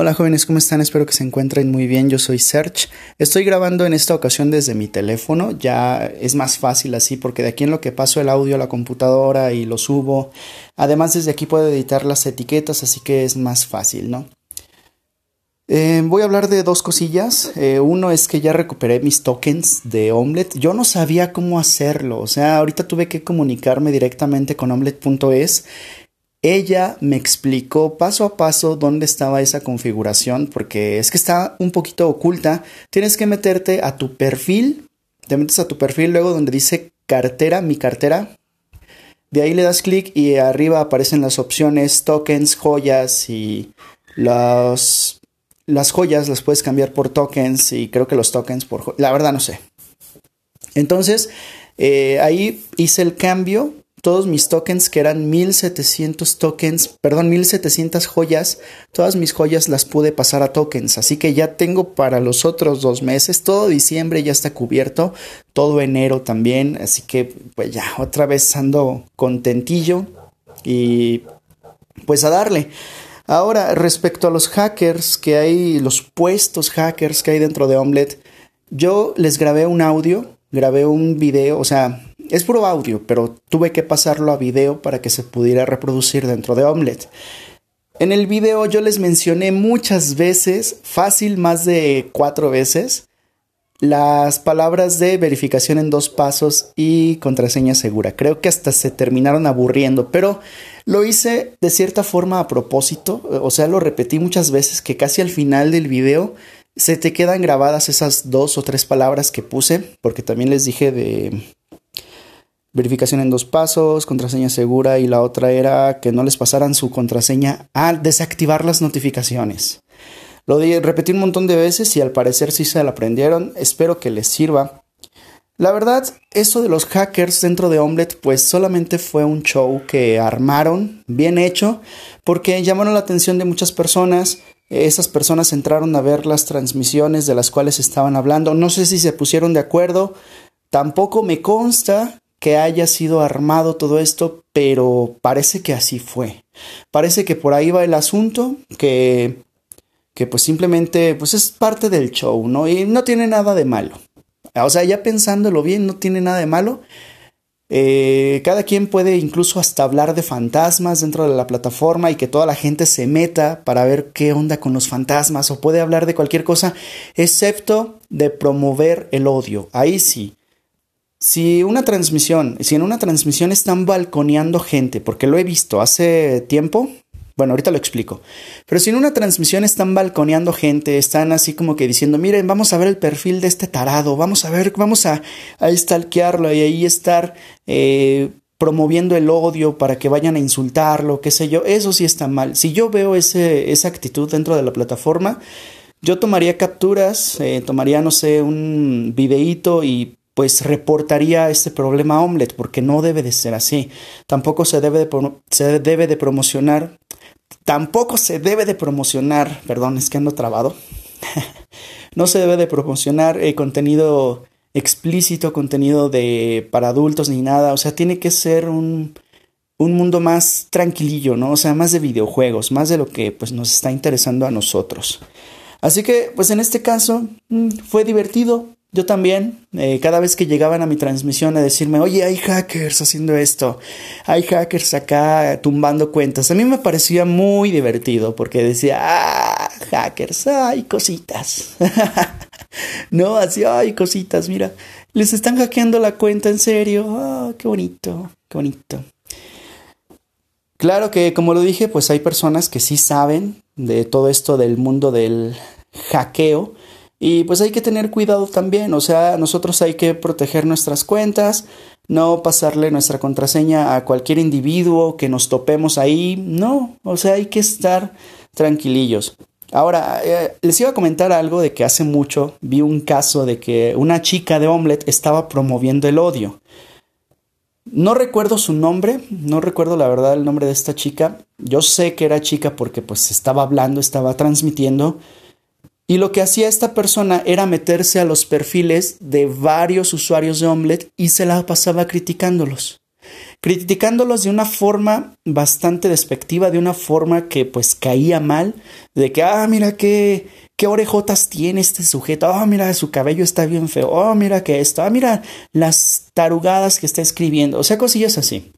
Hola jóvenes, ¿cómo están? Espero que se encuentren muy bien. Yo soy Serge. Estoy grabando en esta ocasión desde mi teléfono. Ya es más fácil así porque de aquí en lo que paso el audio a la computadora y lo subo. Además desde aquí puedo editar las etiquetas, así que es más fácil, ¿no? Eh, voy a hablar de dos cosillas. Eh, uno es que ya recuperé mis tokens de Omelette. Yo no sabía cómo hacerlo. O sea, ahorita tuve que comunicarme directamente con omelette.es ella me explicó paso a paso dónde estaba esa configuración, porque es que está un poquito oculta. Tienes que meterte a tu perfil, te metes a tu perfil luego donde dice cartera, mi cartera. De ahí le das clic y arriba aparecen las opciones tokens, joyas y las, joyas las puedes cambiar por tokens y creo que los tokens por... La verdad no sé. Entonces, eh, ahí hice el cambio todos mis tokens, que eran 1700 tokens, perdón, 1700 joyas, todas mis joyas las pude pasar a tokens. Así que ya tengo para los otros dos meses, todo diciembre ya está cubierto, todo enero también. Así que pues ya otra vez ando contentillo y pues a darle. Ahora, respecto a los hackers que hay, los puestos hackers que hay dentro de Omelette, yo les grabé un audio, grabé un video, o sea, es puro audio, pero tuve que pasarlo a video para que se pudiera reproducir dentro de Omelette. En el video yo les mencioné muchas veces, fácil más de cuatro veces, las palabras de verificación en dos pasos y contraseña segura. Creo que hasta se terminaron aburriendo, pero lo hice de cierta forma a propósito, o sea, lo repetí muchas veces que casi al final del video se te quedan grabadas esas dos o tres palabras que puse, porque también les dije de verificación en dos pasos, contraseña segura y la otra era que no les pasaran su contraseña al desactivar las notificaciones. Lo repetí un montón de veces y al parecer sí se la aprendieron, espero que les sirva. La verdad, eso de los hackers dentro de Omelette pues solamente fue un show que armaron, bien hecho, porque llamaron la atención de muchas personas, esas personas entraron a ver las transmisiones de las cuales estaban hablando, no sé si se pusieron de acuerdo, tampoco me consta que haya sido armado todo esto, pero parece que así fue. Parece que por ahí va el asunto, que, que pues simplemente pues es parte del show, ¿no? Y no tiene nada de malo. O sea, ya pensándolo bien, no tiene nada de malo. Eh, cada quien puede incluso hasta hablar de fantasmas dentro de la plataforma y que toda la gente se meta para ver qué onda con los fantasmas o puede hablar de cualquier cosa, excepto de promover el odio. Ahí sí. Si una transmisión, si en una transmisión están balconeando gente, porque lo he visto hace tiempo, bueno, ahorita lo explico. Pero si en una transmisión están balconeando gente, están así como que diciendo, miren, vamos a ver el perfil de este tarado, vamos a ver, vamos a, a stalkearlo y ahí estar eh, promoviendo el odio para que vayan a insultarlo, qué sé yo, eso sí está mal. Si yo veo ese, esa actitud dentro de la plataforma, yo tomaría capturas, eh, tomaría, no sé, un videíto y pues reportaría este problema a Omelette, porque no debe de ser así. Tampoco se debe de, se debe de promocionar, tampoco se debe de promocionar, perdón, es que ando trabado, no se debe de promocionar eh, contenido explícito, contenido de para adultos ni nada, o sea, tiene que ser un, un mundo más tranquilillo, ¿no? O sea, más de videojuegos, más de lo que pues nos está interesando a nosotros. Así que, pues en este caso, mm, fue divertido, yo también, eh, cada vez que llegaban a mi transmisión a decirme, oye, hay hackers haciendo esto, hay hackers acá tumbando cuentas, a mí me parecía muy divertido porque decía, ah, hackers, hay cositas. no, así, hay cositas, mira, les están hackeando la cuenta en serio, ah, qué bonito, qué bonito. Claro que, como lo dije, pues hay personas que sí saben de todo esto del mundo del hackeo y pues hay que tener cuidado también, o sea, nosotros hay que proteger nuestras cuentas, no pasarle nuestra contraseña a cualquier individuo que nos topemos ahí, no, o sea, hay que estar tranquilillos. Ahora, eh, les iba a comentar algo de que hace mucho vi un caso de que una chica de Omelette estaba promoviendo el odio. No recuerdo su nombre, no recuerdo la verdad el nombre de esta chica. Yo sé que era chica porque pues estaba hablando, estaba transmitiendo, y lo que hacía esta persona era meterse a los perfiles de varios usuarios de Omelette y se la pasaba criticándolos. criticándolos de una forma bastante despectiva, de una forma que pues caía mal, de que, ah, mira qué, qué orejotas tiene este sujeto, ah, mira, su cabello está bien feo, oh, mira que esto, ah, mira las tarugadas que está escribiendo, o sea, cosillas así.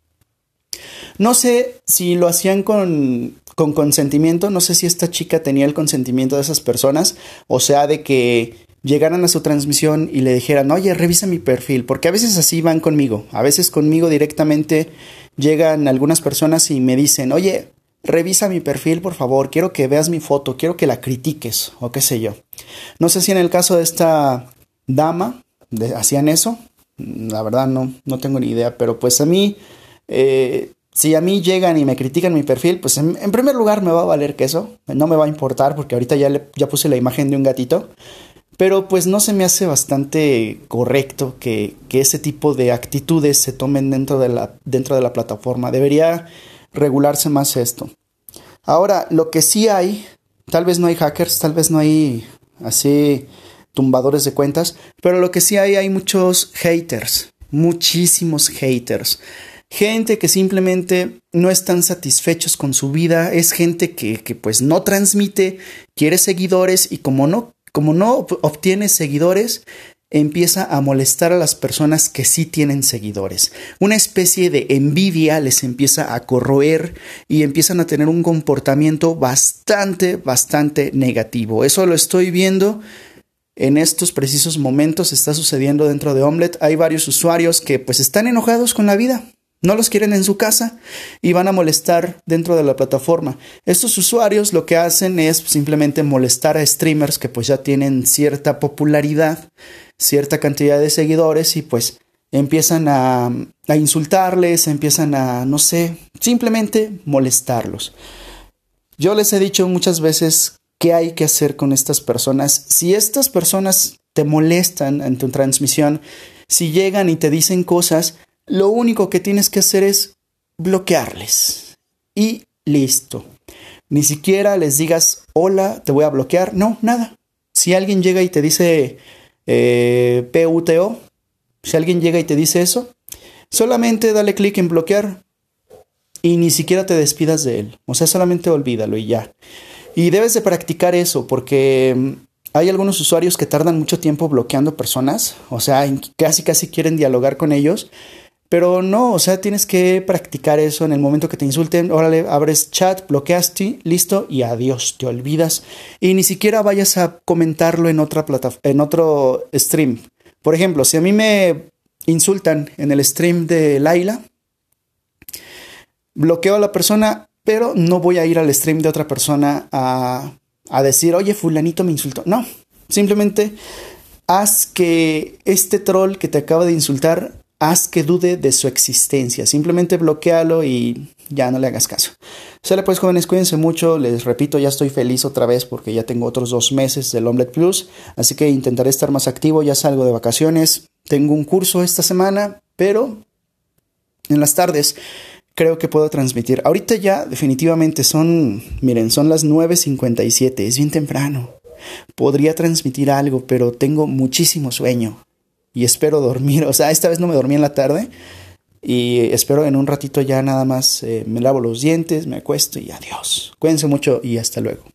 No sé si lo hacían con, con consentimiento, no sé si esta chica tenía el consentimiento de esas personas, o sea, de que llegaran a su transmisión y le dijeran, oye, revisa mi perfil, porque a veces así van conmigo, a veces conmigo directamente llegan algunas personas y me dicen, oye, revisa mi perfil, por favor, quiero que veas mi foto, quiero que la critiques, o qué sé yo. No sé si en el caso de esta dama hacían eso, la verdad no, no tengo ni idea, pero pues a mí, eh, si a mí llegan y me critican mi perfil, pues en, primer lugar me va a valer que eso, no me va a importar porque ahorita ya, ya puse la imagen de un gatito. Pero pues no se me hace bastante correcto que, ese tipo de actitudes se tomen dentro de, la, dentro de la plataforma. Debería regularse más esto. Ahora, lo que sí hay, tal vez no hay hackers, tal vez no hay así tumbadores de cuentas, pero lo que sí hay hay muchos haters, muchísimos haters. Gente que simplemente no están satisfechos con su vida, es gente que, que pues no transmite, quiere seguidores y como no como no obtiene seguidores, empieza a molestar a las personas que sí tienen seguidores. Una especie de envidia les empieza a corroer y empiezan a tener un comportamiento bastante, bastante negativo. Eso lo estoy viendo en estos precisos momentos, está sucediendo dentro de Omelette. Hay varios usuarios que pues están enojados con la vida no los quieren en su casa y van a molestar dentro de la plataforma. Estos usuarios lo que hacen es simplemente molestar a streamers que pues ya tienen cierta popularidad, cierta cantidad de seguidores y pues empiezan a, insultarles, empiezan a, no sé, simplemente molestarlos. Yo les he dicho muchas veces qué hay que hacer con estas personas. Si estas personas te molestan en tu transmisión, si llegan y te dicen cosas, lo único que tienes que hacer es bloquearles. Y listo. Ni siquiera les digas, hola, te voy a bloquear. No, nada. Si alguien llega y te dice eh, PUTO, si alguien llega y te dice eso, solamente dale clic en bloquear y ni siquiera te despidas de él. O sea, solamente olvídalo y ya. Y debes de practicar eso porque mm, hay algunos usuarios que tardan mucho tiempo bloqueando personas. O sea, casi casi quieren dialogar con ellos pero no, o sea, tienes que practicar eso en el momento que te insulten. Órale, abres chat, bloqueaste, listo y adiós, te olvidas. Y ni siquiera vayas a comentarlo en otra plataforma, en otro stream. Por ejemplo, si a mí me insultan en el stream de Laila, bloqueo a la persona, pero no voy a ir al stream de otra persona a, a decir, oye, fulanito me insultó. No, simplemente haz que este troll que te acaba de insultar haz que dude de su existencia. Simplemente bloquealo y ya no le hagas caso. Sale pues jóvenes, cuídense mucho. Les repito, ya estoy feliz otra vez porque ya tengo otros dos meses del Omelette Plus. Así que intentaré estar más activo. Ya salgo de vacaciones. Tengo un curso esta semana, pero en las tardes creo que puedo transmitir. Ahorita ya definitivamente son, miren, son las 9.57. Es bien temprano. Podría transmitir algo, pero tengo muchísimo sueño y espero dormir. O sea, esta vez no me dormí en la tarde y espero en un ratito ya nada más eh, me lavo los dientes, me acuesto y adiós. Cuídense mucho y hasta luego.